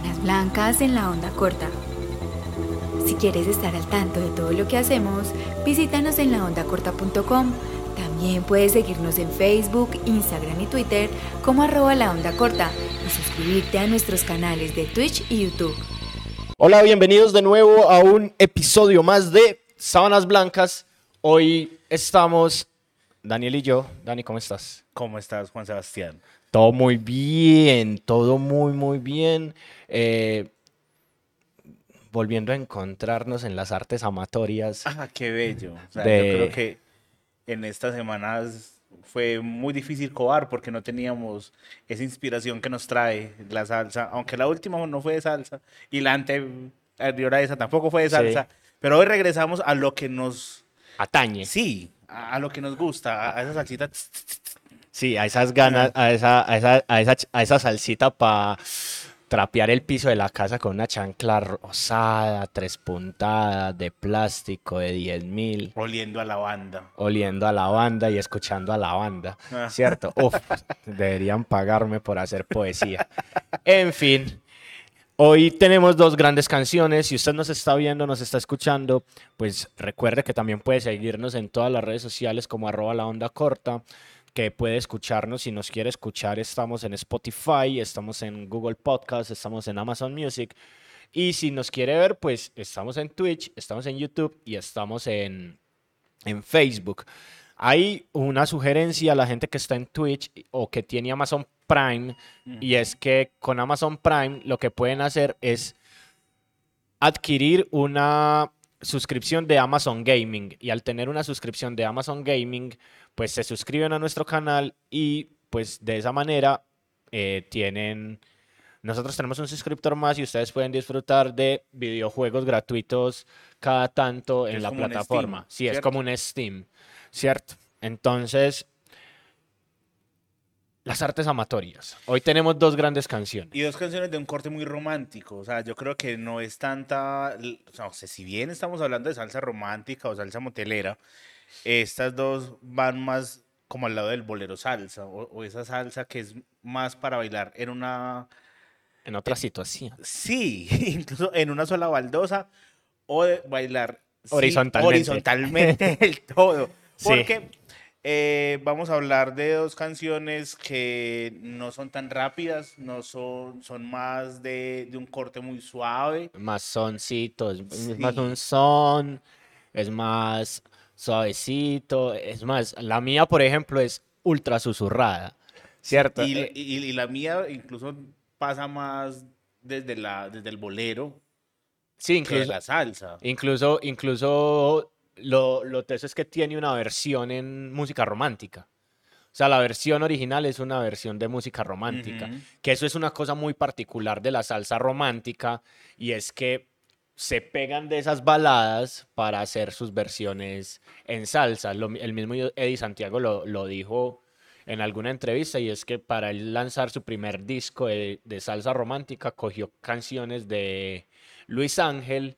Sábanas Blancas en la onda corta. Si quieres estar al tanto de todo lo que hacemos, visítanos en laondacorta.com. También puedes seguirnos en Facebook, Instagram y Twitter como arroba la onda corta y suscribirte a nuestros canales de Twitch y YouTube. Hola, bienvenidos de nuevo a un episodio más de Sábanas Blancas. Hoy estamos Daniel y yo. Dani, ¿cómo estás? ¿Cómo estás, Juan Sebastián? Todo muy bien, todo muy, muy bien. Eh, volviendo a encontrarnos en las artes amatorias. Ah, qué bello. O sea, De- Yo creo que en estas semanas fue muy difícil cobar porque no teníamos esa inspiración que nos trae la salsa, aunque la última no fue de salsa y la anterior a esa tampoco fue de Sí. salsa, pero hoy regresamos a lo que nos, Atañe. sí, a, a lo que nos gusta, a, a esa salsita. tss, tss. Sí, a esas ganas, a esa, a esa, a esa, a esa salsita para trapear el piso de la casa con una chancla rosada, tres puntadas, de plástico, de 10 mil. oliendo a la banda. oliendo a la banda y escuchando a la banda, Ah. ¿cierto? Uf, deberían pagarme por hacer poesía. En fin, hoy tenemos dos grandes canciones. Si usted nos está viendo, nos está escuchando, pues recuerde que también puede seguirnos en todas las redes sociales como arroba la onda corta que puede escucharnos. Si nos quiere escuchar, estamos en Spotify, estamos en Google Podcast, estamos en Amazon Music. Y si nos quiere ver, pues estamos en Twitch, estamos en YouTube y estamos en, en Facebook. Hay una sugerencia a la gente que está en Twitch o que tiene Amazon Prime y es que con Amazon Prime lo que pueden hacer es adquirir una suscripción de Amazon Gaming y al tener una suscripción de Amazon Gaming pues se suscriben a nuestro canal y pues de esa manera eh, tienen nosotros tenemos un suscriptor más y ustedes pueden disfrutar de videojuegos gratuitos cada tanto en Es la plataforma. Steam, sí, es como un Steam, ¿cierto? Entonces, las artes amatorias. Hoy tenemos dos grandes canciones. Y dos canciones de un corte muy romántico. O sea, yo creo que no es tanta. O sea, o sea, si bien estamos hablando de salsa romántica o salsa motelera, estas dos van más como al lado del bolero salsa. O, o esa salsa que es más para bailar en una. En otra situación. Sí, incluso en una sola baldosa. O de bailar sí, Horizontalmente. horizontalmente el todo. Sí. Porque eh, vamos a hablar de dos canciones que no son tan rápidas, no son, son más de, de un corte muy suave. Más soncito, es, es más Sí. un son, es más suavecito, es más, la mía, por ejemplo, es ultra susurrada, ¿cierto? Y, Eh, y- y la mía incluso pasa más desde, la, desde el bolero sí, que incluso, la salsa. incluso, incluso lo, lo teso es que tiene una versión en música romántica. O sea, la versión original es una versión de música romántica. Que eso es una cosa muy particular de la salsa romántica y es que se pegan de esas baladas para hacer sus versiones en salsa. Lo el mismo Eddie Santiago lo, lo dijo en alguna entrevista y es que para él lanzar su primer disco de, de salsa romántica cogió canciones de Luis Ángel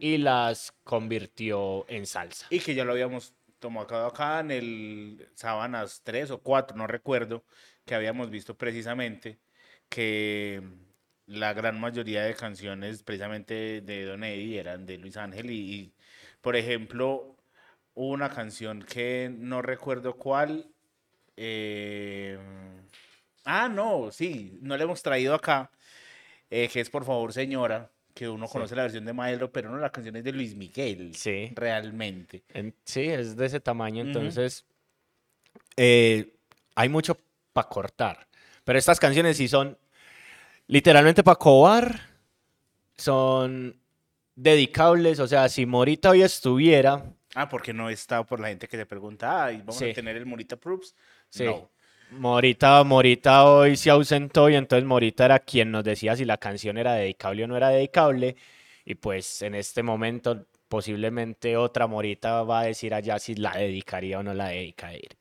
y las convirtió en salsa. Y que ya lo habíamos tomado acá en el Sábanas 3 o 4, no recuerdo, que habíamos visto precisamente que la gran mayoría de canciones precisamente de Don Eddie eran de Luis Ángel y, y, por ejemplo, hubo una canción que no recuerdo cuál. eh, ah, no, sí, no la hemos traído acá, eh, que es Por favor, señora, que uno Sí. conoce la versión de Maelo, pero no la canción es de Luis Miguel Sí. realmente. En- sí, es de ese tamaño, entonces eh, hay mucho para cortar. Pero estas canciones sí son literalmente para cobar, son dedicables, o sea, si Morita hoy estuviera, Ah, porque no está por la gente que se pregunta, ay, vamos Sí. a tener el Morita Proofs. sí, No. Morita, Morita hoy se ausentó y entonces Morita era quien nos decía si la canción era dedicable o no era dedicable. Y pues en este momento posiblemente otra Morita va a decir allá si la dedicaría o no la,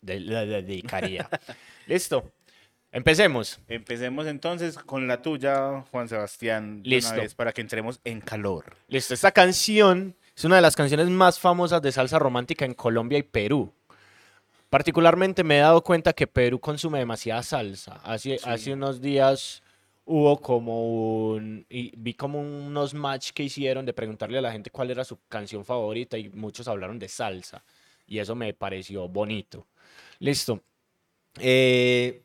la dedicaría. Listo. Empecemos. Empecemos entonces con la tuya, Juan Sebastián, una Listo. vez para que entremos en calor. Listo. Esta canción es una de las canciones más famosas de salsa romántica en Colombia y Perú. Particularmente me he dado cuenta que Perú consume demasiada salsa. Hace, Sí. hace unos días hubo como un, y vi como unos match que hicieron de preguntarle a la gente cuál era su canción favorita y muchos hablaron de salsa y eso me pareció bonito. Listo. Eh,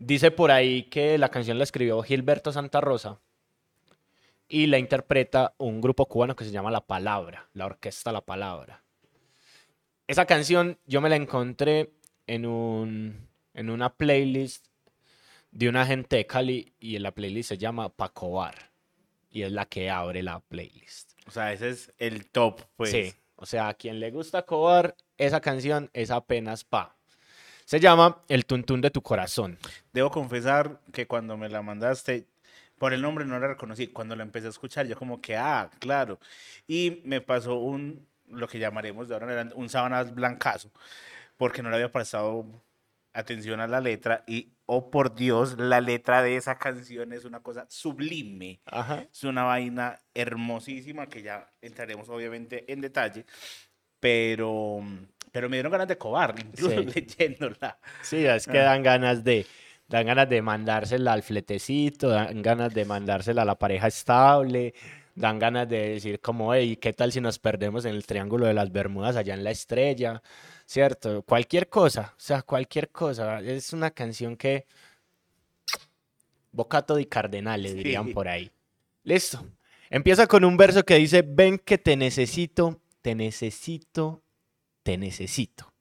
dice por ahí que la canción la escribió Gilberto Santa Rosa y la interpreta un grupo cubano que se llama La Palabra, la orquesta La Palabra. Esa canción yo me la encontré en, un, en una playlist de una gente de Cali y en la playlist se llama Pacobar y es la que abre la playlist. O sea, ese es el top, pues. Sí, o sea, a quien le gusta Cobar, esa canción es apenas pa. Se llama El Tuntún de tu Corazón. Debo confesar que cuando me la mandaste, por el nombre no la reconocí. Cuando la empecé a escuchar, yo como que, ah, claro. Y me pasó un, lo que llamaremos de ahora en adelante, un sábanas blancazo, porque no le había prestado atención a la letra y, oh por Dios, la letra de esa canción es una cosa sublime. Ajá. Es una vaina hermosísima que ya entraremos obviamente en detalle, pero, pero me dieron ganas de cobar, incluso Sí. leyéndola. Sí, es que dan ganas de, dan ganas de mandársela al fletecito, dan ganas de mandársela a la pareja estable, dan ganas de decir como, hey, ¿qué tal si nos perdemos en el Triángulo de las Bermudas allá en la estrella? ¿Cierto? Cualquier cosa, o sea, cualquier cosa. Es una canción que... Bocato di Cardenale, dirían Sí. por ahí. Listo. Empieza con un verso que dice, ven que te necesito, te necesito, te necesito.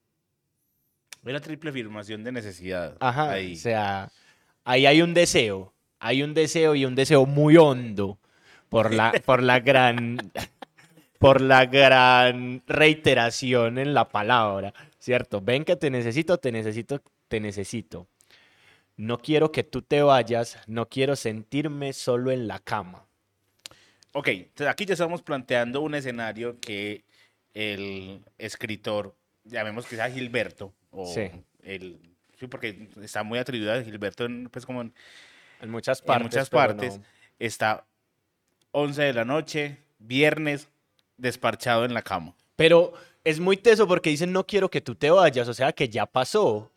Ve la triple afirmación de necesidad. Ajá, ahí. o sea, ahí hay un deseo, hay un deseo y un deseo muy hondo por la, por la gran, por la gran reiteración en la palabra, ¿cierto? Ven que te necesito, te necesito, te necesito. No quiero que tú te vayas, no quiero sentirme solo en la cama. Ok, entonces aquí ya estamos planteando un escenario que el escritor, llamemos que sea Gilberto, o Sí. el, sí, porque está muy atribuido a Gilberto en, pues como en, En muchas en partes. muchas pero partes, no. está 11 de la noche, viernes, desparchado en la cama. Pero es muy teso porque dicen no quiero que tú te vayas, o sea que ya pasó.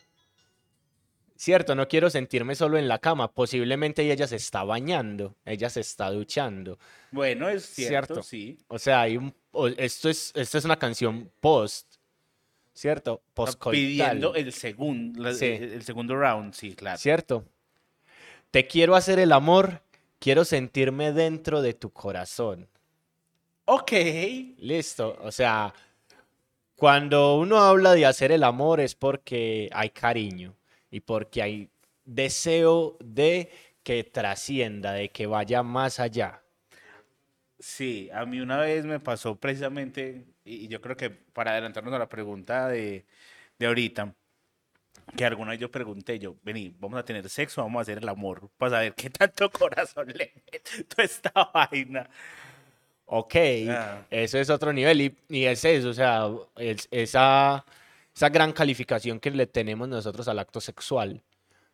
Cierto, no quiero sentirme solo en la cama. Posiblemente ella se está bañando, ella se está duchando. Bueno, es cierto, Cierto. sí. O sea, hay un, esto, es, esto es una canción post, ¿cierto? Post Pidiendo el, segundo Sí. el segundo round, sí, claro. ¿Cierto? Te quiero hacer el amor, quiero sentirme dentro de tu corazón. Ok. Listo, o sea, cuando uno habla de hacer el amor es porque hay cariño y porque hay deseo de que trascienda, de que vaya más allá. Sí, a mí una vez me pasó precisamente, y yo creo que para adelantarnos a la pregunta de, de ahorita, que alguna vez yo pregunté, yo, vení, ¿vamos a tener sexo vamos a hacer el amor? Para saber qué tanto corazón le meto a esta vaina. Ok, Ah. eso es otro nivel y, y es eso, o sea, es- esa, esa gran calificación que le tenemos nosotros al acto sexual,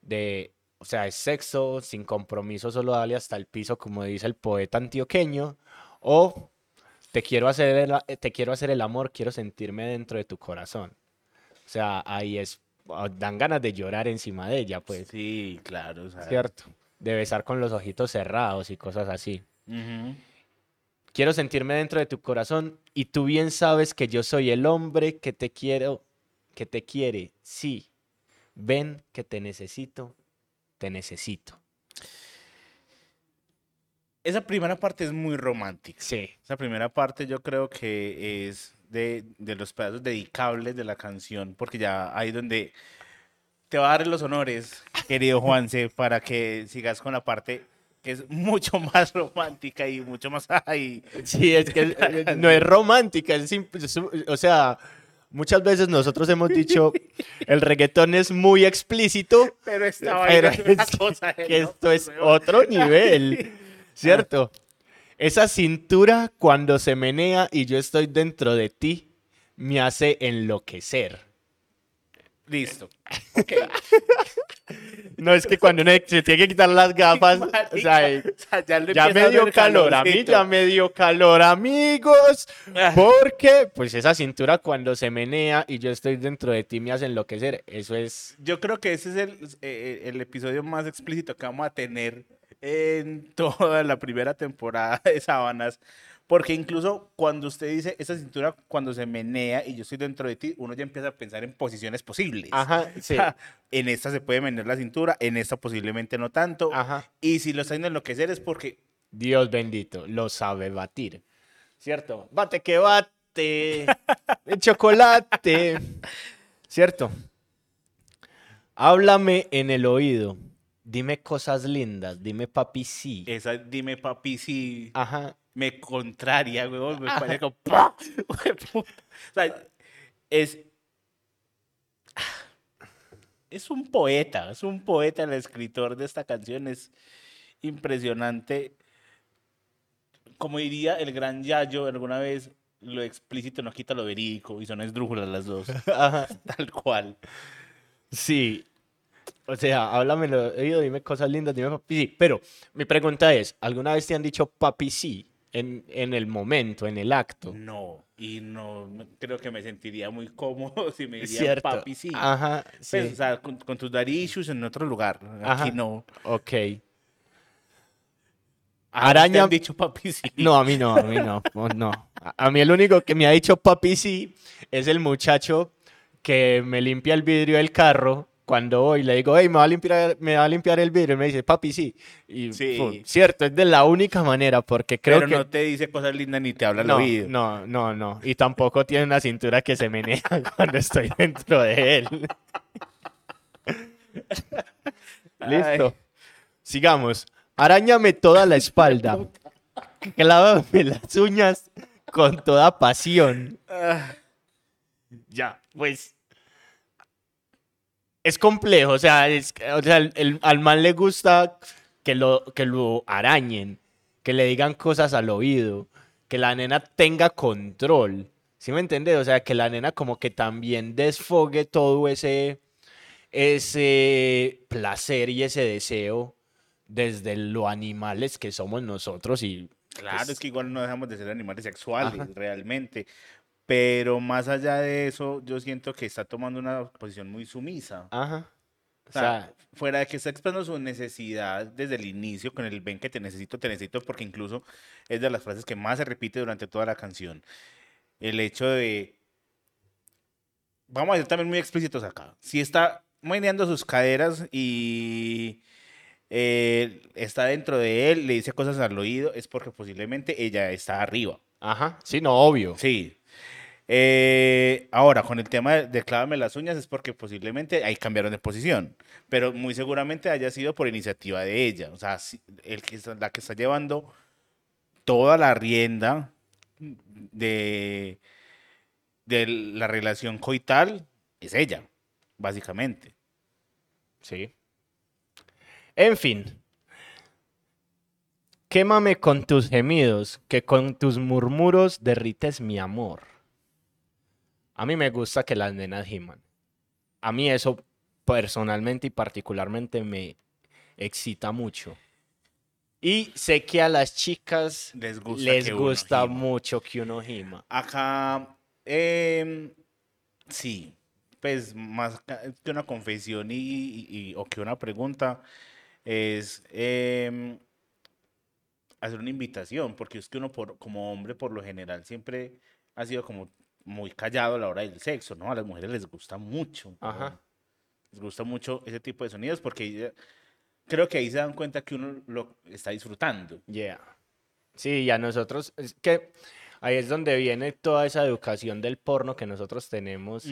de, o sea, es sexo sin compromiso, solo dale hasta el piso, como dice el poeta antioqueño, o te quiero hacer el, a- te quiero hacer el amor, quiero sentirme dentro de tu corazón. O sea, ahí es, ah, dan ganas de llorar encima de ella, pues, Sí, claro. o sea, ¿cierto? De besar con los ojitos cerrados y cosas así. Quiero sentirme dentro de tu corazón y tú bien sabes que yo soy el hombre que te quiero, que te quiere. Sí, ven que te necesito, te necesito. Esa primera parte es muy romántica. Sí, Esa primera parte yo creo que es de, de los pedazos dedicables de la canción, porque ya ahí donde te va a dar los honores, querido Juanse, para que sigas con la parte que es mucho más romántica y mucho más... Ay, sí, es que no es romántica, es simple, es o sea, muchas veces nosotros hemos dicho, el reggaetón es muy explícito, pero esta pero vaina es una es cosa de que esto es otro nivel, ¿cierto? Esa cintura cuando se menea y yo estoy dentro de ti, me hace enloquecer. Listo. No es que cuando uno se tiene que quitar las gafas, o sea, eh, O sea, ya, ya me dio calor, a mí ya me dio calor, amigos, Ah. porque pues esa cintura cuando se menea y yo estoy dentro de ti me hace enloquecer, eso es... Yo creo que ese es el, eh, el episodio más explícito que vamos a tener en toda la primera temporada de Sábanas. Porque incluso cuando usted dice esa cintura, cuando se menea y yo estoy dentro de ti, uno ya empieza a pensar en posiciones posibles. Ajá, sí. en esta se puede menear la cintura, en esta posiblemente no tanto. Ajá. Y si lo está haciendo enloquecer es porque Dios bendito, lo sabe batir. ¿Cierto? Bate que bate. de chocolate. ¿Cierto? Háblame en el oído. Dime cosas lindas. Dime papi sí. esa, dime papi, si Ajá. Me contraria, huevón, me parece como... O sea, es... Es un poeta, es un poeta el escritor de esta canción, es impresionante. Como diría el gran Yayo alguna vez, lo explícito no quita lo verídico y son esdrújulas las dos, Ajá. tal cual. Sí. O sea, háblame el oído, dime cosas lindas, dime papi sí. Pero mi pregunta es, ¿alguna vez te han dicho papi sí en, en el momento, en el acto? No, y no creo que me sentiría muy cómodo si me dirían papi sí. Ajá, sí. Pues, o sea, con, con tus daddy issues en otro lugar. Ajá. Aquí no. Ok. Araña- ¿te han dicho papi sí. No, a mí no, a mí no. no, no. A, a mí el único que me ha dicho papi sí es el muchacho que me limpia el vidrio del carro cuando voy. Le digo, hey, me va a limpiar, me va a limpiar el vidrio. Y me dice, papi sí. Y Sí. pum, cierto, es de la única manera porque creo Pero que... no te dice cosas lindas ni te habla al No, oído. no, no, no. Y tampoco tiene una cintura que se menea cuando estoy dentro de él. Listo. Sigamos. Arañame toda la espalda. Clávame las uñas con toda pasión. Ah, Ya, pues. Es complejo, o sea, es- o sea, el- el- al man le gusta que lo, que lo arañen, que le digan cosas al oído, que la nena tenga control. ¿Sí me entiendes? O sea, que la nena como que también desfogue todo ese, ese placer y ese deseo desde lo animales que somos nosotros y claro, pues, es que igual no dejamos de ser animales sexuales, Ajá. realmente. Pero más allá de eso, yo siento que está tomando una posición muy sumisa. Ajá. O sea, fuera de que está expresando su necesidad desde el inicio con el ven que te necesito, te necesito, porque incluso es de las frases que más se repite durante toda la canción. El hecho de... Vamos a ser también muy explícitos acá. Si está meneando sus caderas y eh, está dentro de él, le dice cosas al oído, es porque posiblemente ella está arriba. ajá, sí, no, obvio. Sí. Eh, ahora, con el tema de, clávame las uñas es porque posiblemente ahí cambiaron de posición, pero muy seguramente haya sido por iniciativa de ella. O sea, la que está llevando toda la rienda de, de la relación coital es ella, básicamente. Sí. En fin. Quémame con tus gemidos, que con tus murmuros derrites mi amor. A mí me gusta que las nenas giman. A mí eso personalmente y particularmente me excita mucho. Y sé que a las chicas Les gusta. les gusta mucho que uno gima. Acá, em, sí, pues más que una confesión y, y- y- o que una pregunta es em, hacer una invitación, porque es que uno por, como hombre por lo general siempre ha sido como muy callado a la hora del sexo, ¿no? A las mujeres les gusta mucho. Ajá. Les gusta mucho ese tipo de sonidos porque creo que ahí se dan cuenta que uno lo está disfrutando. Yeah. Sí, y a nosotros, es que ahí es donde viene toda esa educación del porno que nosotros tenemos,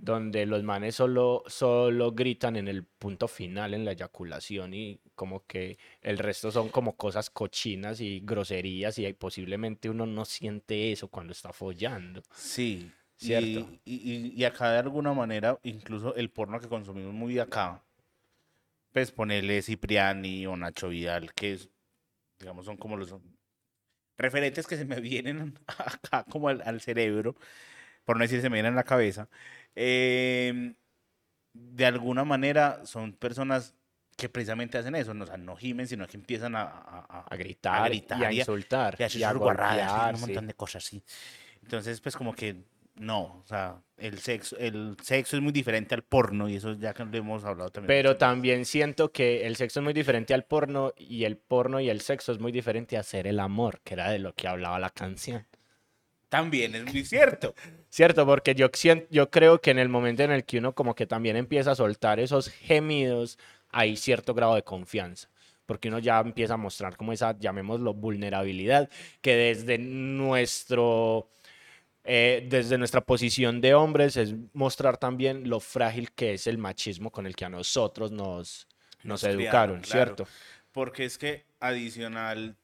donde los manes solo, solo gritan en el punto final, en la eyaculación, y como que el resto son como cosas cochinas y groserías, y posiblemente uno no siente eso cuando está follando. Sí, Cierto. Y, y- y acá de alguna manera, incluso el porno que consumimos muy acá, pues ponerle Cipriani o Nacho Vidal, que es, digamos, son como los referentes que se me vienen acá como al, al cerebro, por no decir se me vienen a la cabeza, em, de alguna manera son personas que precisamente hacen eso, no, o sea, no gimen, sino que empiezan a, a- a- A gritar, gritar y a y a- insultar, y a hacer y a sus guarradas, golpear, un montón de cosas así. Entonces, pues como que no, o sea, el sexo, el sexo es muy diferente al porno y eso ya que lo hemos hablado también. Pero también siento que el sexo es muy diferente al porno y el porno y el sexo es muy diferente a hacer el amor, que era de lo que hablaba la canción. También es muy cierto. Cierto, porque yo, yo creo que en el momento en el que uno como que también empieza a soltar esos gemidos, hay cierto grado de confianza. Porque uno ya empieza a mostrar como esa, llamémoslo, vulnerabilidad, que desde nuestro, eh, desde nuestra posición de hombres es mostrar también lo frágil que es el machismo con el que a nosotros nos, nos Nos criaron, educaron, claro. ¿cierto? Porque es que adicional,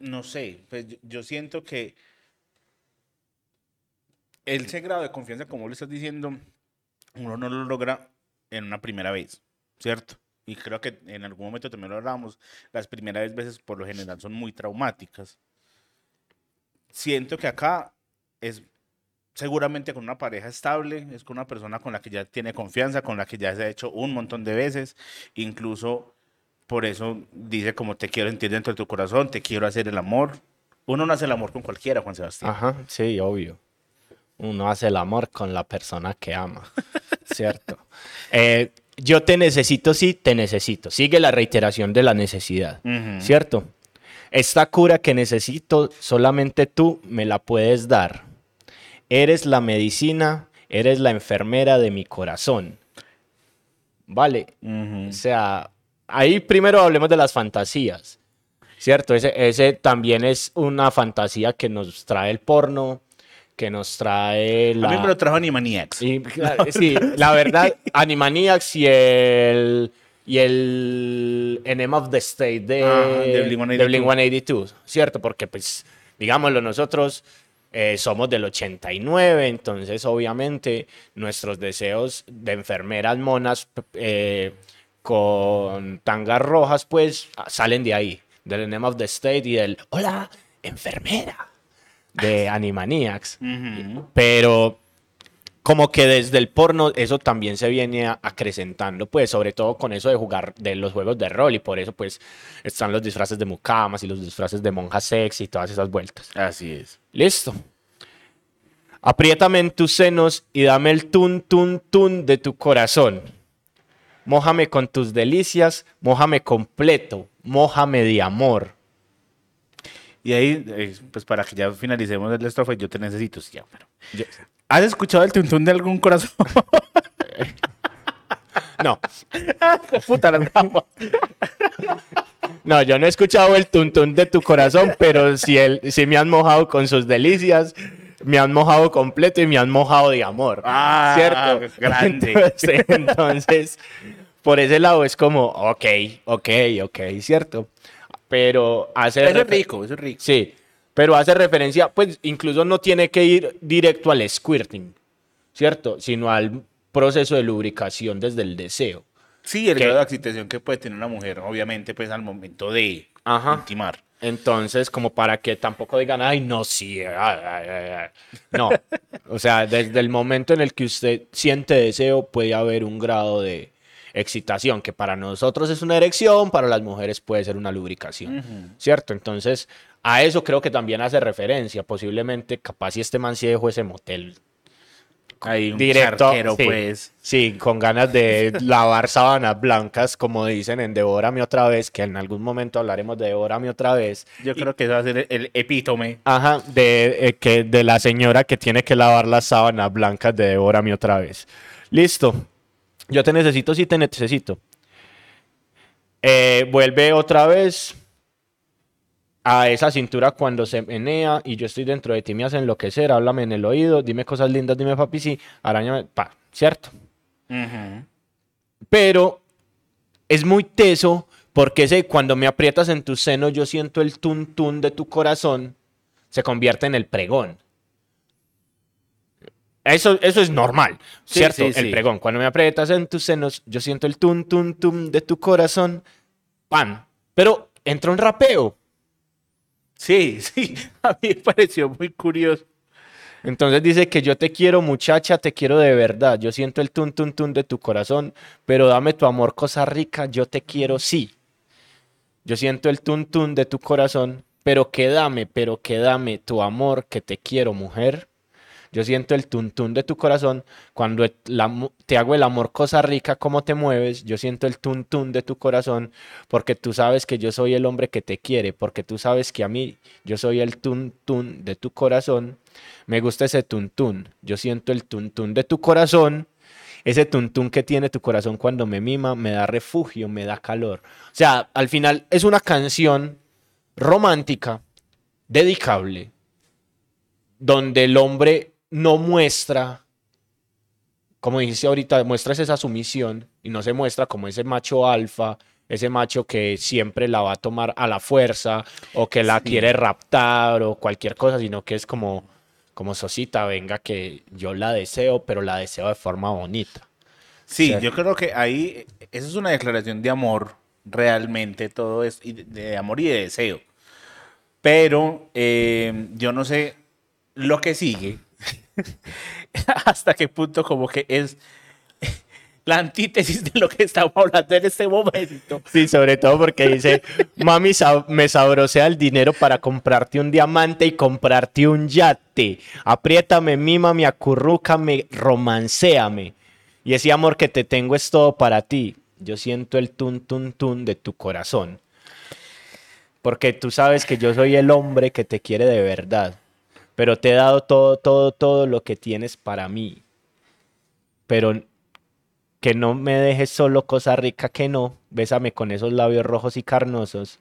no sé, pues yo, yo siento que ese grado de confianza, como le estás diciendo, uno no lo logra en una primera vez, ¿cierto? Y creo que en algún momento también lo hablamos, las primeras veces por lo general son muy traumáticas. Siento que acá es seguramente con una pareja estable, es con una persona con la que ya tiene confianza, con la que ya se ha hecho un montón de veces, incluso por eso dice como te quiero sentir dentro de tu corazón, te quiero hacer el amor. Uno no hace el amor con cualquiera, Juan Sebastián. Ajá, sí, obvio. Uno hace el amor con la persona que ama, ¿cierto? Eh, yo te necesito, sí, te necesito. Sigue la reiteración de la necesidad. ¿cierto? Esta cura que necesito, solamente tú me la puedes dar. Eres la medicina, eres la enfermera de mi corazón. Vale, o sea, ahí primero hablemos de las fantasías, ¿cierto? Ese, ese también es una fantasía que nos trae el porno, que nos trae la... A mí me lo trajo Animaniacs. Y, claro, sí, la verdad, Animaniacs y el... Y el Enema of the State de, Blink-182. de Blink-182, ¿cierto? Porque, pues, digámoslo, nosotros eh, somos del 89, entonces, obviamente, nuestros deseos de enfermeras monas eh, con tangas rojas, pues, salen de ahí, del Enema of the State y del Hola, enfermera, de Animaniacs. Pero como que desde el porno eso también se viene acrecentando, pues sobre todo con eso de jugar de los juegos de rol y por eso pues están los disfraces de mucamas y los disfraces de monjas sexy y todas esas vueltas. Así es. Listo. Apriétame en tus senos y dame el tun tun tun de tu corazón. Mójame con tus delicias, mójame completo, mójame de amor. Y ahí, eh, pues para que ya finalicemos el estrofa, yo te necesito, sí, ya, pero... Yo- ¿Has escuchado el tuntún de algún corazón? No, Puta las gafas. No, yo no he escuchado el tuntún de tu corazón, pero si, el, si me han mojado con sus delicias, me han mojado completo y me han mojado de amor. Ah, ¿Cierto? grande. Entonces, entonces, por ese lado es como, ok, ok, ok, ¿cierto? Pero hace... Eso es refer- rico, eso es rico. Sí, pero hace referencia, pues incluso no tiene que ir directo al squirting, ¿cierto? Sino al proceso de lubricación desde el deseo. Sí, el grado de excitación que puede tener una mujer, obviamente, pues al momento de Ajá. intimar. Entonces, como para que tampoco digan, ay, no, sí, ay, ay, ay, ay". no. O sea, desde el momento en el que usted siente deseo, puede haber un grado de excitación, que para nosotros es una erección, para las mujeres puede ser una lubricación, ¿cierto? Entonces, a eso creo que también hace referencia. Posiblemente, capaz si este man sí dejó ese motel Hay un directo, charquero, sí, pues. sí, con ganas de lavar sábanas blancas, como dicen en Devórame otra vez, que en algún momento hablaremos de Devórame otra vez. Yo creo que eso va a ser el, el epítome. Ajá, de, eh, que, de la señora que tiene que lavar las sábanas blancas de Devórame otra vez. Listo. Yo te necesito, sí te necesito. Eh, vuelve otra vez a esa cintura cuando se menea y yo estoy dentro de ti, me hace enloquecer, háblame en el oído, dime cosas lindas, dime papi, sí, arañame, pa, ¿cierto? Ujú. pero es muy teso porque ese, cuando me aprietas en tu seno yo siento el tun tun de tu corazón, se convierte en el pregón. Eso, eso es normal, Sí, ¿cierto? sí, el pregón. Cuando me aprietas en tus senos, yo siento el tun tun tun de tu corazón, pan. Pero entra un rapeo. Sí, sí, a mí me pareció muy curioso. Entonces dice que yo te quiero muchacha, te quiero de verdad. Yo siento el tun tun tun de tu corazón, pero dame tu amor, cosa rica, yo te quiero sí. Yo siento el tun tun de tu corazón, pero que dame, pero que dame tu amor, que te quiero mujer. Yo siento el tuntún de tu corazón. Cuando te hago el amor cosa rica, cómo te mueves, yo siento el tuntún de tu corazón, porque tú sabes que yo soy el hombre que te quiere, porque tú sabes que a mí yo soy el tuntún de tu corazón. Me gusta ese tuntún. Yo siento el tuntún de tu corazón. Ese tuntún que tiene tu corazón cuando me mima, me da refugio, me da calor. O sea, al final es una canción romántica, dedicable, donde el hombre no muestra, como dijiste ahorita, muestras esa sumisión y no se muestra como ese macho alfa, ese macho que siempre la va a tomar a la fuerza o que la Sí. quiere raptar o cualquier cosa, sino que es como, como Sosita, venga, que yo la deseo, pero la deseo de forma bonita. Sí, yo creo que ahí, eso es una declaración de amor, realmente, todo es de amor y de deseo. Pero eh, yo no sé lo que sigue, hasta qué punto como que es la antítesis de lo que estamos hablando en este momento. Sí, sobre todo porque dice, mami, me sabrosea el dinero para comprarte un diamante y comprarte un yate. Apriétame, mímame, acurrúcame, romancéame. Y ese amor que te tengo es todo para ti. Yo siento el tun, tun, tun de tu corazón. Porque tú sabes que yo soy el hombre que te quiere de verdad. Pero te he dado todo, todo, todo lo que tienes para mí. Pero que no me dejes solo cosa rica que no. Bésame con esos labios rojos y carnosos.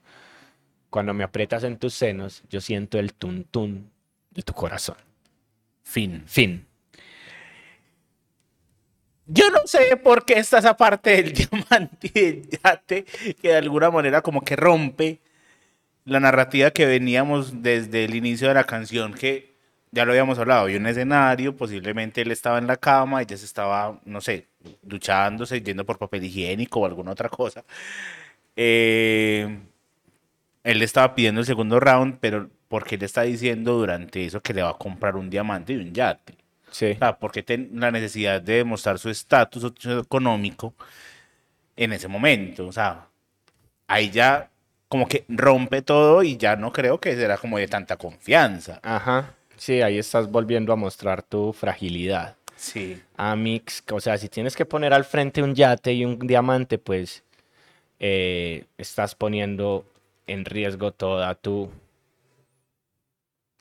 Cuando me aprietas en tus senos, yo siento el tun tun de tu corazón. Fin. Fin. Yo no sé por qué está esa parte del diamante y del yate que de alguna manera como que rompe la narrativa que veníamos desde el inicio de la canción, que ya lo habíamos hablado, había un escenario, posiblemente él estaba en la cama, ella se estaba, no sé, duchándose, yendo por papel higiénico o alguna otra cosa. Eh, él le estaba pidiendo el segundo round, pero porque él está diciendo durante eso que le va a comprar un diamante y un yate. Sí. O sea, porque ten la necesidad de demostrar su estatus socioeconómico en ese momento. O sea, ahí ya como que rompe todo y ya no creo que será como de tanta confianza. Ajá. Sí, ahí estás volviendo a mostrar tu fragilidad. Sí. Amix, o sea, si tienes que poner al frente un yate y un diamante, pues eh, estás poniendo en riesgo toda tu,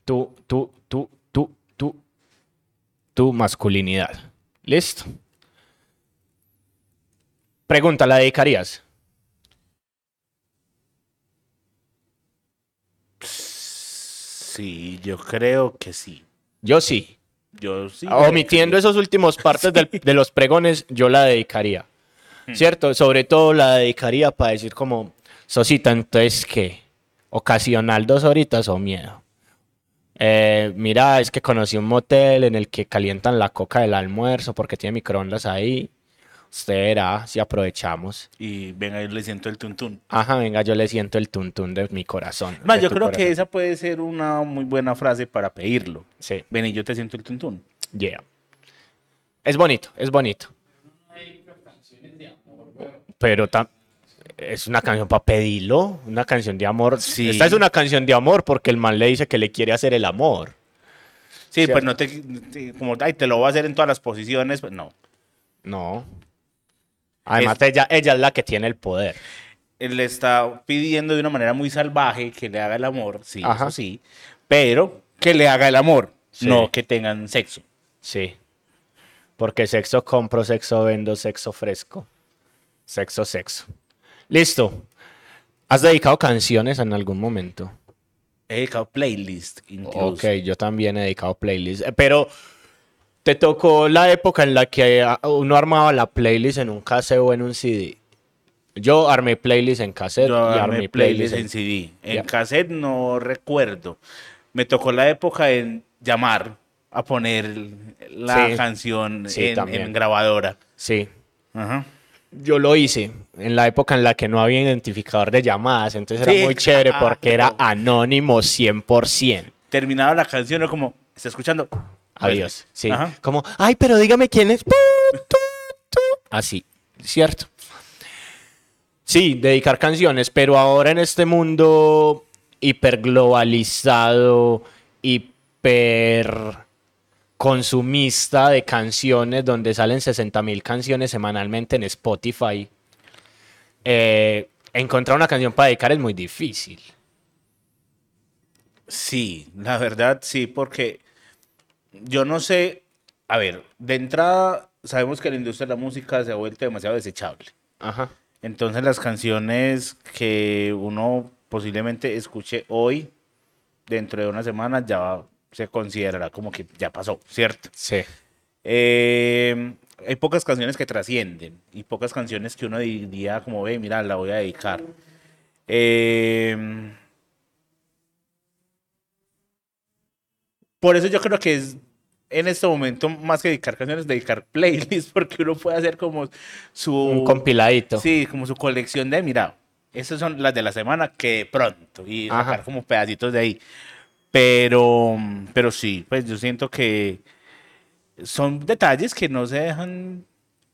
tu, tu, tu, tu, tu, tu masculinidad. ¿Listo? Pregunta, ¿la dedicarías? Sí, yo creo que sí. Yo sí. Yo sí. Omitiendo esos últimos partes del- de los pregones, yo la dedicaría. ¿Cierto? Sobre todo la dedicaría para decir como, Sosita, entonces, ¿qué? ¿Ocasional dos horitas o miedo? Eh, mira, es que conocí un motel en el que calientan la coca del almuerzo porque tiene microondas ahí. Usted verá si aprovechamos. Y venga, yo le siento el tuntún. Ajá, venga, yo le siento el tuntún de mi corazón. Más, yo creo que esa puede ser una muy buena frase para pedirlo. Sí, Ven y yo te siento el tuntún. yeah. Es bonito, es bonito. Pero es una canción para pedirlo, una canción de amor. Sí. Esta es una canción de amor porque el man le dice que le quiere hacer el amor. Sí, Cierto. pues no te, te- como, ay, te lo voy a hacer en todas las posiciones, pues no. No. Además, ella, ella es la que tiene el poder. Él le está pidiendo de una manera muy salvaje que le haga el amor, sí, Ajá. eso sí, pero que le haga el amor, Sí. no que tengan sexo. Sí. Porque sexo compro, sexo vendo, sexo fresco. Sexo, sexo. Listo. ¿Has dedicado canciones en algún momento? He dedicado playlist incluso. Ok, yo también he dedicado playlists. Eh, Pero te tocó la época en la que ah, uno armaba la playlist en un cassette o en un CD. Yo armé playlist en cassette Yo y armé armé playlist playlist en en... CD. En cassette no recuerdo. Me tocó la época en llamar a poner la Sí. canción Sí, en, grabadora. Sí. Ajá. Yo lo hice en la época en la que no había identificador de llamadas, entonces era muy chévere porque era anónimo 100%. Terminaba la canción, era como, ¿está escuchando? Adiós. Sí. Ajá. Como, ay, pero dígame quién es. Así, ¿cierto? Sí, dedicar canciones, pero ahora en este mundo hiperglobalizado, hiper consumista de canciones donde salen 60 mil canciones semanalmente en Spotify, eh, encontrar una canción para dedicar es muy difícil. Sí, la verdad sí, porque yo no sé, a ver, de entrada sabemos que la industria de la música se ha vuelto demasiado desechable. Ajá. Entonces las canciones que uno posiblemente escuche hoy, dentro de una semana, ya se considerará como que ya pasó, ¿cierto? Sí. Eh, hay pocas canciones que trascienden y pocas canciones que uno diría como, ve, mira, la voy a dedicar. Eh, por eso yo creo que es en este momento más que dedicar canciones, dedicar playlists, porque uno puede hacer como su... Un compiladito. Sí, como su colección de, mira, esas son las de la semana que pronto y Ajá. sacar como pedacitos de ahí. Pero, pero sí, pues yo siento que son detalles que no se dejan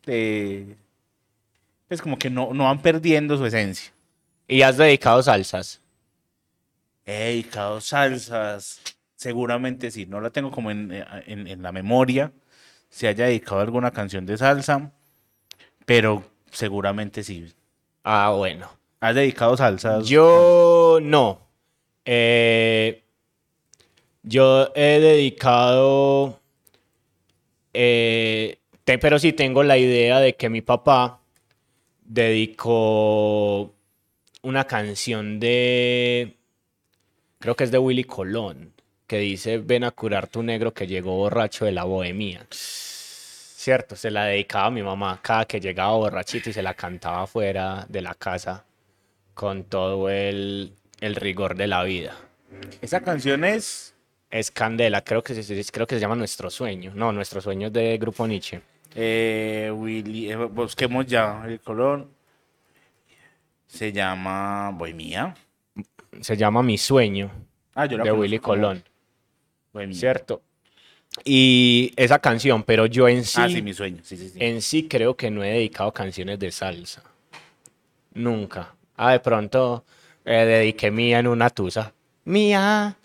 de... Pues como que no, no van perdiendo su esencia. ¿Y has dedicado salsas? He dedicado salsas, seguramente sí, no la tengo como en, eh, en- en la memoria, si haya dedicado alguna canción de salsa, pero seguramente sí. Ah, bueno. ¿Has dedicado salsas? Yo no. Eh, yo he dedicado, eh, te- pero sí tengo la idea de que mi papá dedicó una canción de, creo que es de Willy Colón, que dice, ven a curar tu negro que llegó borracho de la bohemia. Cierto, se la dedicaba a mi mamá cada que llegaba borrachito y se la cantaba fuera de la casa con todo el, el rigor de la vida. Esa canción es... Es Candela, creo que se, creo que se llama Nuestro Sueño. No, Nuestro Sueño es de Grupo Nietzsche. Eh, Willy, eh, busquemos ya el color. Se llama Bohemia. Se llama Mi Sueño, Ah, yo la de Willy Colón, Bohemia. ¿cierto? Y esa canción, pero yo en sí, Ah, sí, mi sueño. Sí, sí, sí. en sí creo que no he dedicado canciones de salsa. Nunca. Ah, de pronto eh, dediqué mía en una tusa. Mía,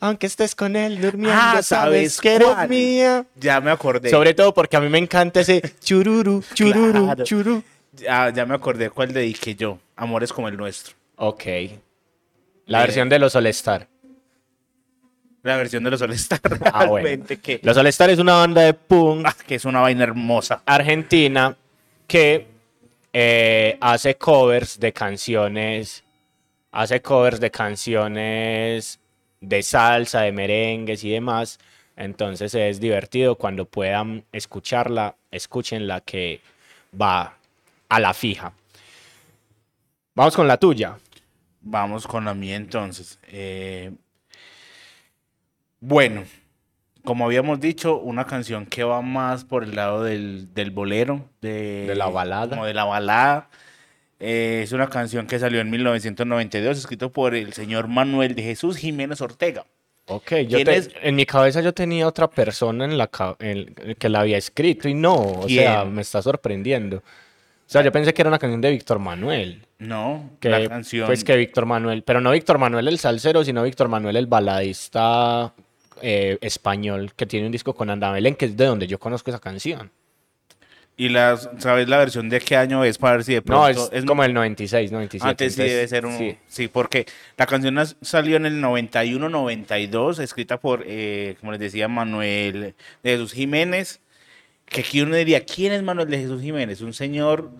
aunque estés con él durmiendo, Ah, sabes ¿sabes que eres mía. Ya me acordé. Sobre todo porque a mí me encanta ese chururu, chururu, Claro. chururu. Ya, ya me acordé cuál dediqué yo. Amores como el nuestro. Ok. La Eh, versión de los All-Star. La versión de los All-Star. Ah, bueno. que, Los All-Star es una banda de punk ah, que es una vaina hermosa. argentina que eh, hace covers de canciones, hace covers de canciones de salsa, de merengues y demás. Entonces es divertido cuando puedan escucharla, escúchenla que va a la fija. Vamos con la tuya. Vamos con la mía entonces. Eh, bueno, como habíamos dicho, una canción que va más por el lado del, del bolero, de, De la balada. Como de la balada. Eh, es una canción que salió en 1992, escrito por el señor Manuel de Jesús Jiménez Ortega. Ok, yo ¿Quién te- en mi cabeza yo tenía otra persona en la en- que la había escrito y no, o sea, me está sorprendiendo. O sea, yo pensé que era una canción de Víctor Manuel, No, que la canción. pues que Víctor Manuel, pero no Víctor Manuel el salsero, sino Víctor Manuel el baladista eh, español que tiene un disco con Anda Belén, que es de donde yo conozco esa canción. ¿Y la, sabes la versión de qué año es para ver si de pronto No, es, como el 96, 97. Antes sí debe ser un... Sí. sí. porque la canción salió en el 91-92, escrita por, eh, como les decía, Manuel de Jesús Jiménez. Que aquí uno diría, ¿quién es Manuel de Jesús Jiménez? Un señor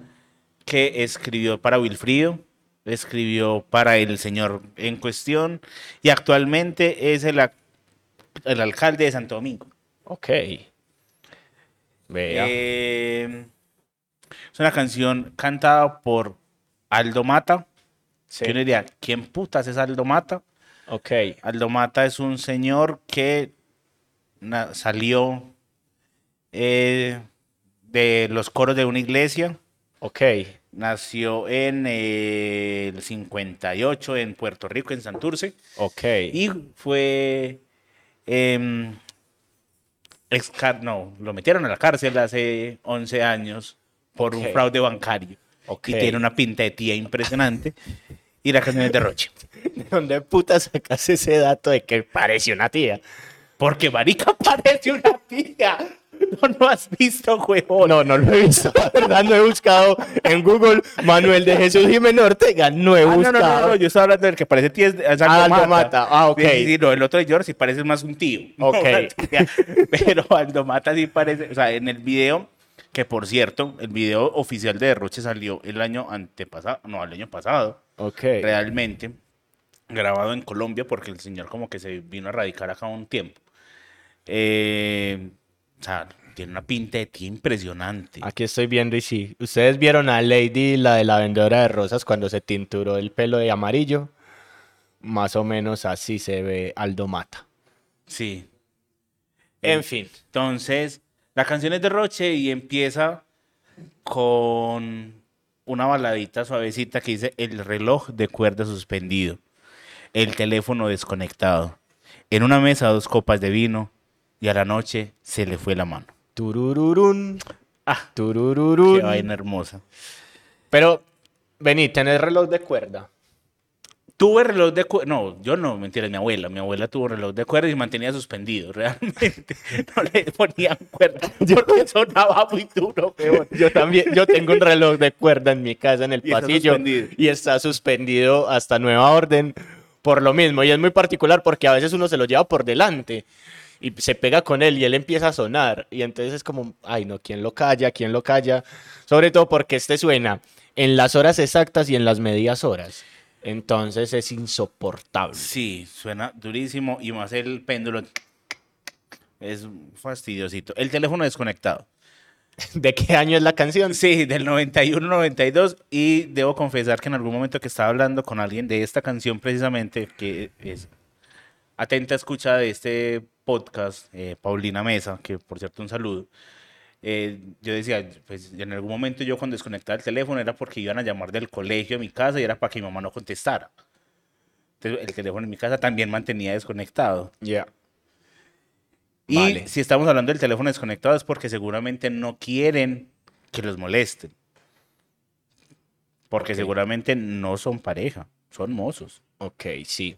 que escribió para Wilfrido, escribió para el señor en cuestión y actualmente es el, ac- el alcalde de Santo Domingo. Ok. Vea. Eh, es una canción cantada por Aldo Mata. sí. Uno diría, ¿quién putas es Aldo Mata? Ok. Aldo Mata es un señor que salió eh, de los coros de una iglesia. Ok. Nació en eh, el 58 en Puerto Rico, en Santurce. Ok. Y fue... em, excar- no, lo metieron a la cárcel hace 11 años por un fraude bancario. Ok. Y tiene una pinta de tía impresionante. Y la canción es de Roche. ¿De dónde puta sacas ese dato de que parece una tía? Porque marica parece una tía. No, no has visto, huevón. No, no lo he visto, la verdad, no he buscado en Google Manuel de Jesús Jiménez Ortega, no he Ah, no, buscado. no, no, no, yo estaba hablando del que parece es, Ah, Aldo Aldo Mata. Mata. Ah, ok. Sí, sí, no, el otro de George sí parece más un tío. no Ok. tía. Pero Aldo Mata sí parece, o sea, en el video, que por cierto, el video oficial de Derroche salió el año antepasado, no, el año pasado, Ok. realmente, grabado en Colombia, porque el señor como que se vino a radicar acá un tiempo. Eh, o sea, tiene una pinta de tía impresionante. Aquí estoy viendo y sí. ¿Ustedes vieron a Lady, la de la vendedora de rosas, cuando se tinturó el pelo de amarillo? Más o menos así se ve Aldo Mata. Sí. En fin. Entonces, la canción es de Roche y empieza con una baladita suavecita que dice el reloj de cuerda suspendido, el teléfono desconectado, en una mesa dos copas de vino y a la noche se le fue la mano. Turururún. Ah, Turururún. qué vaina hermosa. Pero, vení, ¿tenés reloj de cuerda? Tuve reloj de cuerda, no, yo no, mentira, mi abuela, mi abuela tuvo reloj de cuerda y mantenía suspendido, realmente, no le ponían cuerda porque sonaba muy duro, peor. Yo también, yo tengo un reloj de cuerda en mi casa en el Y está pasillo suspendido. y está suspendido hasta nueva orden por lo mismo. Y es muy particular porque a veces uno se lo lleva por delante y se pega con él y él empieza a sonar. Y entonces es como, ay no, ¿quién lo calla? ¿Quién lo calla? Sobre todo porque este suena en las horas exactas y en las medias horas. Entonces es insoportable. Sí, suena durísimo y más el péndulo es fastidiosito. El teléfono desconectado. ¿De qué año es la canción? Sí, del 91-92 y debo confesar que en algún momento que estaba hablando con alguien de esta canción precisamente, que es atenta escucha de este podcast, eh, Paulina Mesa, que por cierto un saludo, eh, yo decía, pues en algún momento yo cuando desconectaba el teléfono era porque iban a llamar del colegio a mi casa y era para que mi mamá no contestara. Entonces el teléfono en mi casa también mantenía desconectado. Ya. Y Vale. si estamos hablando del teléfono desconectado es porque seguramente no quieren que los molesten. Porque Ok. seguramente no son pareja, son mozos. Ok, sí.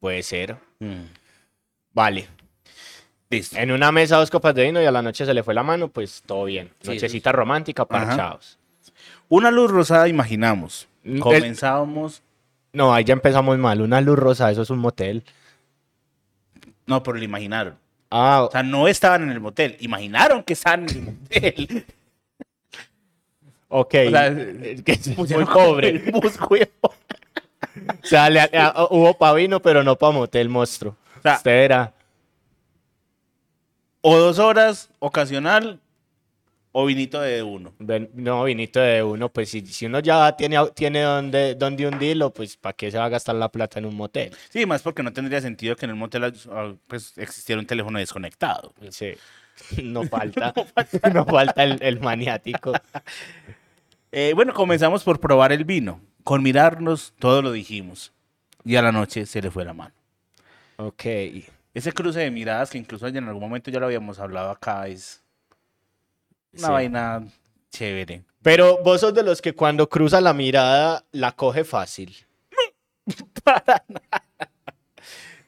Puede ser. Mm. Vale. Listo. En una mesa dos copas de vino y a la noche se le fue la mano, pues todo bien. Sí, Nochecita romántica, Ajá. parchados. Una luz rosada, imaginamos. Mm, el- Comenzábamos. No, ahí ya empezamos mal. Una luz rosa, eso es un motel. No, pero lo imaginaron. Ah, O sea, no estaban en el motel. Imaginaron que estaban en el motel. ok. o sea, Es que es muy pobre. O sea, le- a- hubo pa' vino, pero no pa' motel, monstruo. O sea, Usted era. O dos horas, ocasional, o vinito de uno. No, vinito de uno, pues si, si uno ya tiene, tiene donde, donde hundirlo, pues ¿para qué se va a gastar la plata en un motel? Sí, más porque no tendría sentido que en el motel ah, pues, existiera un teléfono desconectado. Sí. No falta. no falta el, el maniático. Eh, bueno, comenzamos por probar el vino. Con mirarnos, todo lo dijimos. Y a la noche se le fue la mano. Ok. Ese cruce de miradas, que incluso en algún momento ya lo habíamos hablado acá, es una Sí. vaina chévere. Pero vos sos de los que cuando cruza la mirada la coge fácil.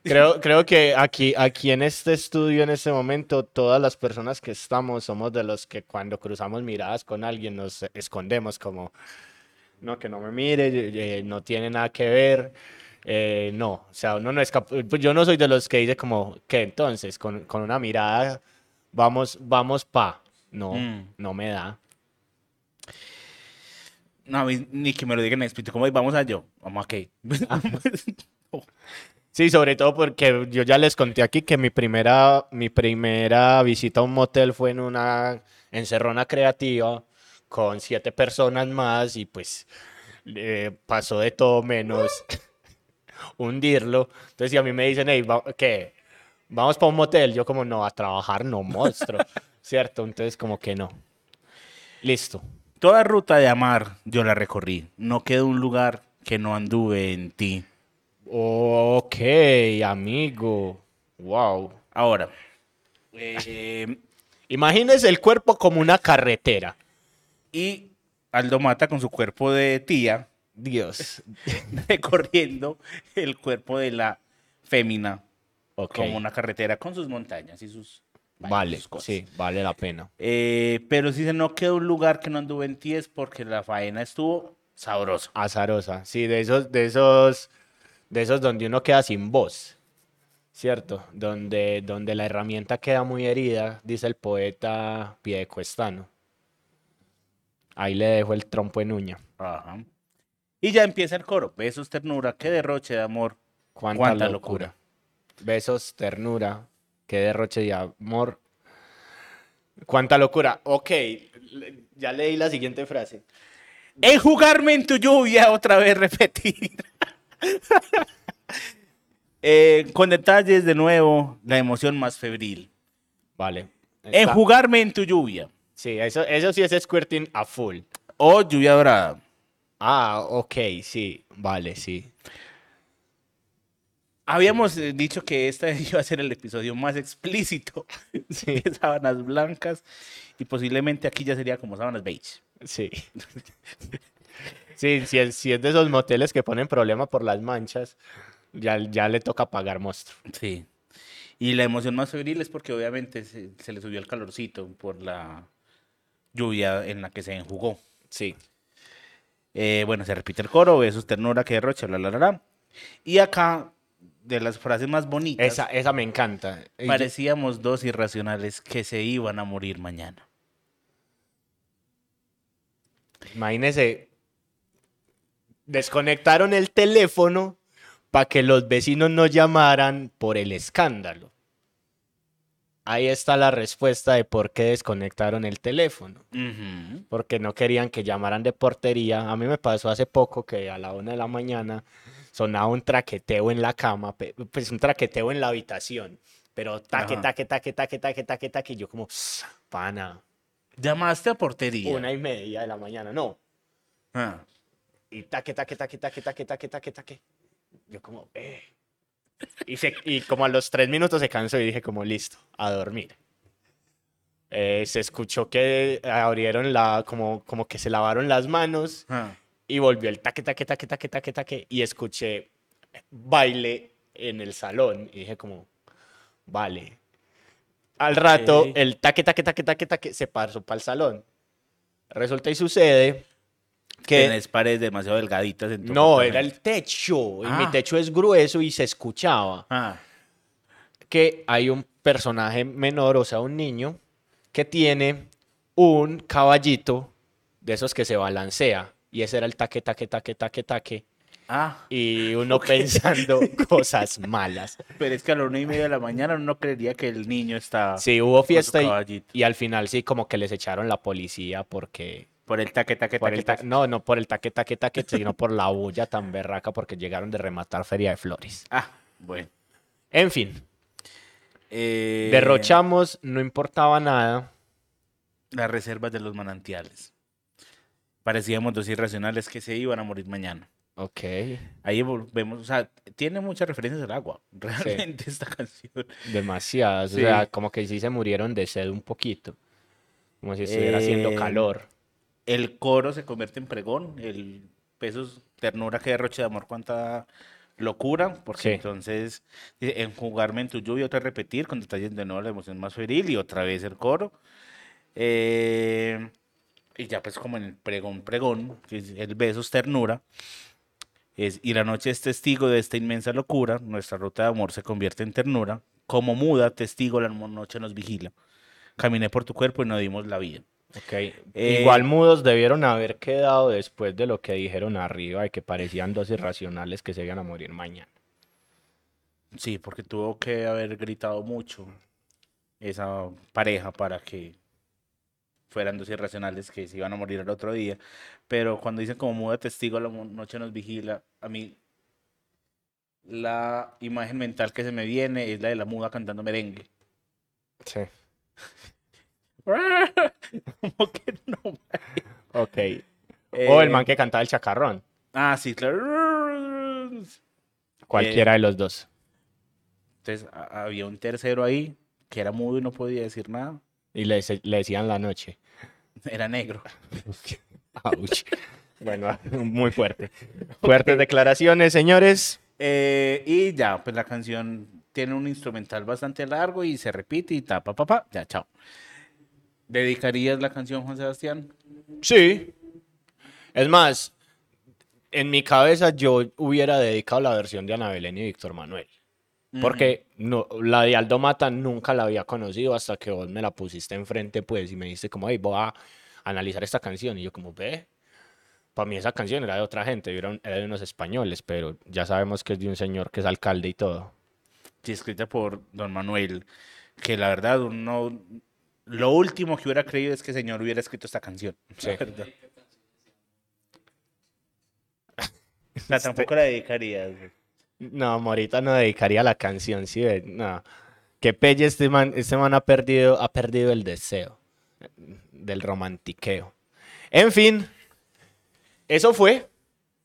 Creo, creo que aquí, aquí en este estudio, en este momento, todas las personas que estamos somos de los que cuando cruzamos miradas con alguien nos escondemos como, no, que no me mire, eh, no tiene nada que ver. Eh, no, o sea, uno no es cap- pues yo no soy de los que dice como, que entonces, con, con una mirada, vamos, vamos pa. No, Mm. no me da. No, a mí ni que me lo digan explícito. ¿Cómo es? vamos a yo? Vamos a qué. Sí, sobre todo porque yo ya les conté aquí que mi primera, mi primera visita a un motel fue en una encerrona creativa con siete personas más y pues eh, pasó de todo menos hundirlo. Entonces, si a mí me dicen, hey, ¿qué? Vamos para un motel, yo como no, a trabajar no, monstruo, ¿cierto? Entonces, como que no. Listo. Toda ruta de amar yo la recorrí. No quedó un lugar que no anduve en ti. Ok, amigo. Wow. Ahora, eh, Imagínese el cuerpo como una carretera. y Aldo Mata con su cuerpo de tía Dios. recorriendo el cuerpo de la fémina como una carretera con sus montañas y sus... Vale, sus cosas. sí, vale la pena. Eh, pero sí se no quedó un lugar que no anduve en 10 porque la faena estuvo sabrosa. Azarosa, sí, de esos, de esos, de esos donde uno queda sin voz, ¿cierto? Donde, donde la herramienta queda muy herida, dice el poeta Piedecuestano. Ahí le dejo el trompo en uña. Ajá. Y ya empieza el coro. Besos, ternura, qué derroche de amor. Cuánta, Cuánta locura. locura. Besos, ternura, qué derroche de amor. Cuánta locura. Ok, ya leí la siguiente frase. Enjugarme en tu lluvia, otra vez repetir. Eh, con detalles de nuevo, la emoción más febril. Vale. está- Enjugarme en tu lluvia. Sí, eso, eso sí es squirting a full. O lluvia dorada. Ah, ok, sí, vale, sí. Habíamos eh, dicho que este iba a ser el episodio más explícito Sí, de sábanas blancas y posiblemente aquí ya sería como sábanas beige. sí. Sí, si es, si es de esos moteles que ponen problema por las manchas, ya, ya le toca pagar monstruo. Sí. Y la emoción más febril es porque obviamente se, se le subió el calorcito por la lluvia en la que se enjugó. Sí. Eh, bueno, se repite el coro, besos, ternura, que derroche, bla, bla, bla, bla. Y acá, de las frases más bonitas, Esa, esa me encanta. Parecíamos dos irracionales que se iban a morir mañana. Imagínese, desconectaron el teléfono para que los vecinos no llamaran por el escándalo. Ahí está la respuesta de por qué desconectaron el teléfono. Porque no querían que llamaran de portería. A mí me pasó hace poco que a la una de la mañana sonaba un traqueteo en la cama, pues un traqueteo en la habitación. Pero taque, Ajá. taque, taque, taque, taque, taque, taque. Y yo como, pana, Llamaste a portería. una y media de la mañana. No, Ah. y taque, taque, taque, taque, taque, taque, taque, taque. Yo como, eh. Y, se- y como a los tres minutos se cansó y dije como, listo, a dormir. Eh, se escuchó que abrieron la, como, como que se lavaron las manos Ah. y volvió el taque, taque, taque, taque, taque, taque y escuché baile en el salón y dije como, vale. Al rato el taque, taque, taque, taque, taque se pasó para el salón. Resulta y sucede que... Tienes paredes demasiado delgaditas en tu No, era el techo. y Mi Ah. techo es grueso y se escuchaba Ah. que hay un personaje menor, o sea, un niño, que tiene un caballito de esos que se balancea. Y ese era el taque, taque, taque, taque, taque. Ah. Y uno pensando cosas malas. Pero es que a la una y media de la mañana uno creería que el niño está Sí, hubo fiesta y al final sí como que les echaron la policía porque... por el taque, taque, Por taque, el ta- taque. no, no por el taque, taque, taque, sino por la bulla tan berraca porque llegaron de rematar Feria de Flores. Ah, bueno. En fin, Eh, derrochamos, no importaba nada. Las reservas de los manantiales. Parecíamos dos irracionales que se iban a morir mañana. Ok. Ahí vemos, o sea, tiene muchas referencias al agua, realmente esta canción. Demasiadas. Sí. O sea, como que sí se murieron de sed un poquito. Como si estuviera haciendo Eh, calor. El coro se convierte en pregón, el pesos, ternura que derroche de amor, cuánta locura, porque Sí. entonces dice, enjugarme en tu lluvia, otra repetir, con detalles de nuevo la emoción más febril y otra vez el coro. Eh, y ya pues como en el pregón, pregón, que es el besos, ternura, es, y la noche es testigo de esta inmensa locura, nuestra ruta de amor se convierte en ternura, como muda, testigo, la noche nos vigila. Caminé por tu cuerpo y no dimos la vida. Ok. eh, Igual mudos debieron haber quedado después de lo que dijeron arriba, de que parecían dos irracionales que se iban a morir mañana. Sí, porque tuvo que haber gritado mucho esa pareja para que fueran dos irracionales que se iban a morir el otro día. Pero cuando dicen como muda testigo, la noche nos vigila, a mí la imagen mental que se me viene es la de la muda cantando merengue. Sí. Como que no. Ok. o el Eh, man que cantaba el chacarrón. Ah, sí, claro. Cualquiera de los dos. Entonces había un tercero ahí que era mudo y no podía decir nada. Y le, le decían la noche. Era negro. Bueno, muy fuerte. Fuertes declaraciones, señores. Eh, y ya, pues la canción tiene un instrumental bastante largo y se repite y tapa, papá, ya, chao. ¿Dedicarías la canción, Juan Sebastián? Sí. Es más, en mi cabeza yo hubiera dedicado la versión de Ana Belén y Víctor Manuel. Porque no, la de Aldo Mata nunca la había conocido hasta que vos me la pusiste enfrente, pues, y me dijiste como, hey, voy a analizar esta canción. Y yo como, ve, para mí esa canción era de otra gente, era, era de unos españoles, pero ya sabemos que es de un señor que es alcalde y todo. Sí, escrita por Don Manuel, que la verdad uno... Lo último que hubiera creído es que el señor hubiera escrito esta canción. Sí. La tampoco la dedicarías. güey. No, Morita no dedicaría la canción, sí, ve, no. Qué pelle este man, este man ha perdido, ha perdido el deseo del romantiqueo. En fin, eso fue.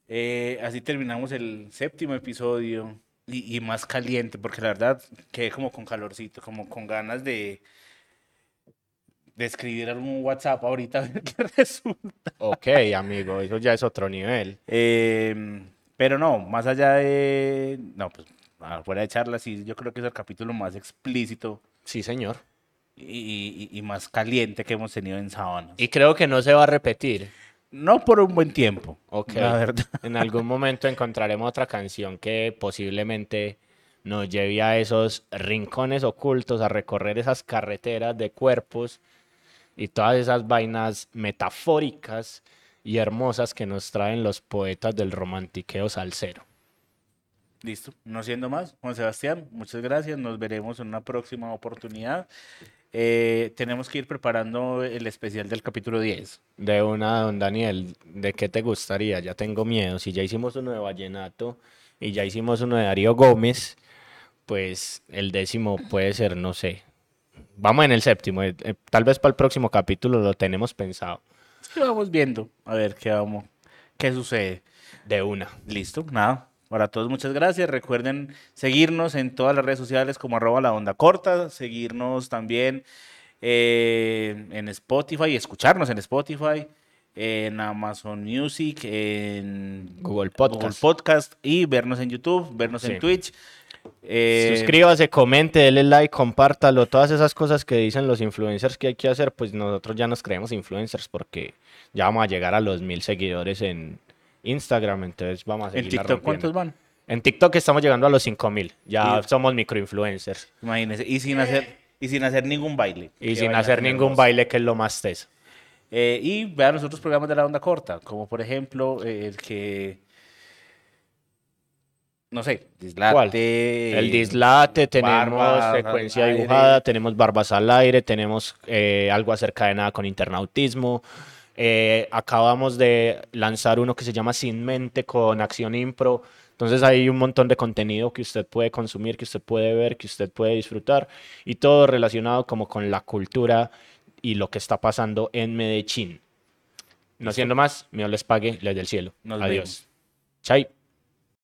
Eh, así terminamos el séptimo episodio y, y más caliente, porque la verdad quedé como con calorcito, como con ganas de, de escribir algún WhatsApp ahorita a ver qué resulta. Ok, amigo, eso ya es otro nivel. Eh, pero no, más allá de. No, pues fuera de charlas, sí, yo creo que es el capítulo más explícito Sí, señor. y, y- y más caliente que hemos tenido en Sabanas. Y creo que no se va a repetir. No por un buen tiempo, Ok. la verdad. En algún momento encontraremos otra canción que posiblemente nos lleve a esos rincones ocultos, a recorrer esas carreteras de cuerpos y todas esas vainas metafóricas y hermosas que nos traen los poetas del romantiqueo salsero. Listo, no siendo más, Juan Sebastián, muchas gracias. Nos veremos en una próxima oportunidad. Eh, tenemos que ir preparando el especial del capítulo 10. De una, don Daniel, ¿de qué te gustaría? Ya tengo miedo. Si ya hicimos uno de Vallenato y ya hicimos uno de Darío Gómez, pues el décimo puede ser, no sé. Vamos en el séptimo. eh, eh, tal vez para el próximo capítulo lo tenemos pensado. Vamos viendo a ver qué vamos, qué sucede. De una. Listo, nada. Para todos, muchas gracias. Recuerden seguirnos en todas las redes sociales como arroba la onda corta, seguirnos también eh, en Spotify, escucharnos en Spotify, en Amazon Music, en Google Google Podcast. Podcast y vernos en YouTube, vernos Sí. en Twitch. Eh, Suscríbase, comente, dele like, compártalo. Todas esas cosas que dicen los influencers que hay que hacer, pues nosotros ya nos creemos influencers porque ya vamos a llegar a los mil seguidores en Instagram. Entonces vamos a seguir en TikTok, ¿cuántos van? En TikTok estamos llegando a los 5000. Ya Sí. somos microinfluencers. Imagínense. Y sin hacer, y sin hacer ningún baile. Y sin hacer ningún baile, que es lo más teso. Eh, y vean los otros programas de la onda corta, como por ejemplo eh, el que. No sé, dislate. ¿Cuál? El dislate, tenemos al secuencia aire. dibujada, tenemos barbas al aire, tenemos eh, algo acerca de nada con internautismo. Eh, acabamos de lanzar uno que se llama Sin Mente con Acción Impro. Entonces hay un montón de contenido que usted puede consumir, que usted puede ver, que usted puede disfrutar y todo relacionado como con la cultura y lo que está pasando en Medellín. No siendo más, Dios les pague, les del cielo. Nos Adiós. vemos. Chai.